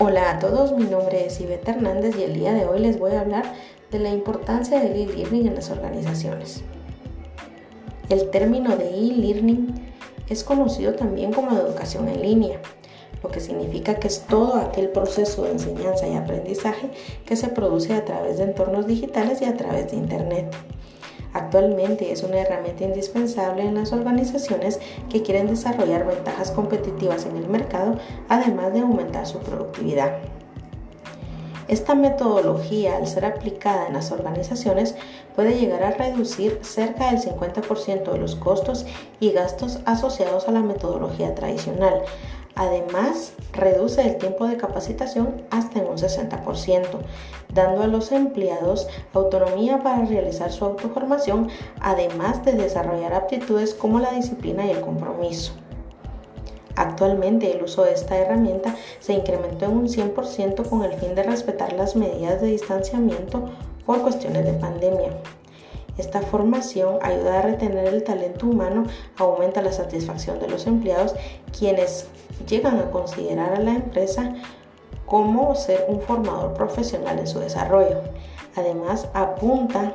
Hola a todos, mi nombre es Ivette Hernández y el día de hoy les voy a hablar de la importancia del e-learning en las organizaciones. El término de e-learning es conocido también como educación en línea, lo que significa que es todo aquel proceso de enseñanza y aprendizaje que se produce a través de entornos digitales y a través de Internet. Actualmente es una herramienta indispensable en las organizaciones que quieren desarrollar ventajas competitivas en el mercado, además de aumentar su productividad. Esta metodología, al ser aplicada en las organizaciones, puede llegar a reducir cerca del 50% de los costos y gastos asociados a la metodología tradicional, Además, reduce el tiempo de capacitación hasta en un 60%, dando a los empleados autonomía para realizar su autoformación, además de desarrollar aptitudes como la disciplina y el compromiso. Actualmente el uso de esta herramienta se incrementó en un 100% con el fin de respetar las medidas de distanciamiento por cuestiones de pandemia. Esta formación ayuda a retener el talento humano, aumenta la satisfacción de los empleados, quienes llegan a considerar a la empresa como ser un formador profesional en su desarrollo. Además, apunta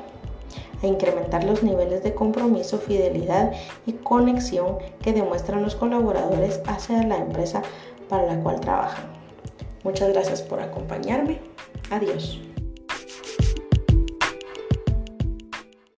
a incrementar los niveles de compromiso, fidelidad y conexión que demuestran los colaboradores hacia la empresa para la cual trabajan. Muchas gracias por acompañarme. Adiós.